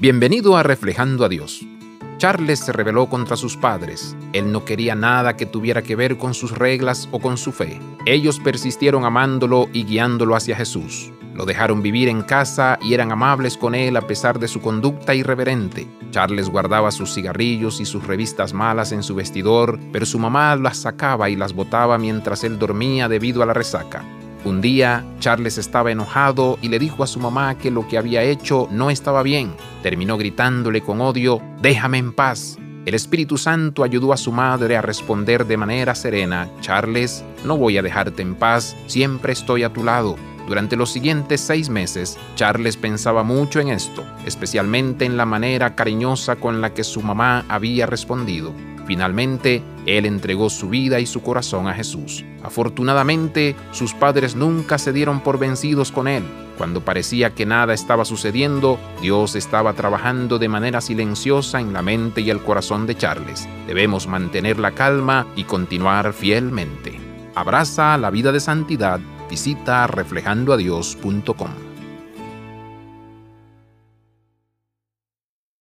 Bienvenido a Reflejando a Dios. Charles se rebeló contra sus padres. Él no quería nada que tuviera que ver con sus reglas o con su fe. Ellos persistieron amándolo y guiándolo hacia Jesús. Lo dejaron vivir en casa y eran amables con él a pesar de su conducta irreverente. Charles guardaba sus cigarrillos y sus revistas malas en su vestidor, pero su mamá las sacaba y las botaba mientras él dormía debido a la resaca. Un día, Charles estaba enojado y le dijo a su mamá que lo que había hecho no estaba bien. Terminó gritándole con odio, déjame en paz. El Espíritu Santo ayudó a su madre a responder de manera serena, Charles, no voy a dejarte en paz, siempre estoy a tu lado. Durante los siguientes seis meses, Charles pensaba mucho en esto, especialmente en la manera cariñosa con la que su mamá había respondido. Finalmente, él entregó su vida y su corazón a Jesús. Afortunadamente, sus padres nunca se dieron por vencidos con él. Cuando parecía que nada estaba sucediendo, Dios estaba trabajando de manera silenciosa en la mente y el corazón de Charles. Debemos mantener la calma y continuar fielmente. Abraza la vida de santidad. Visita reflejandoadios.com.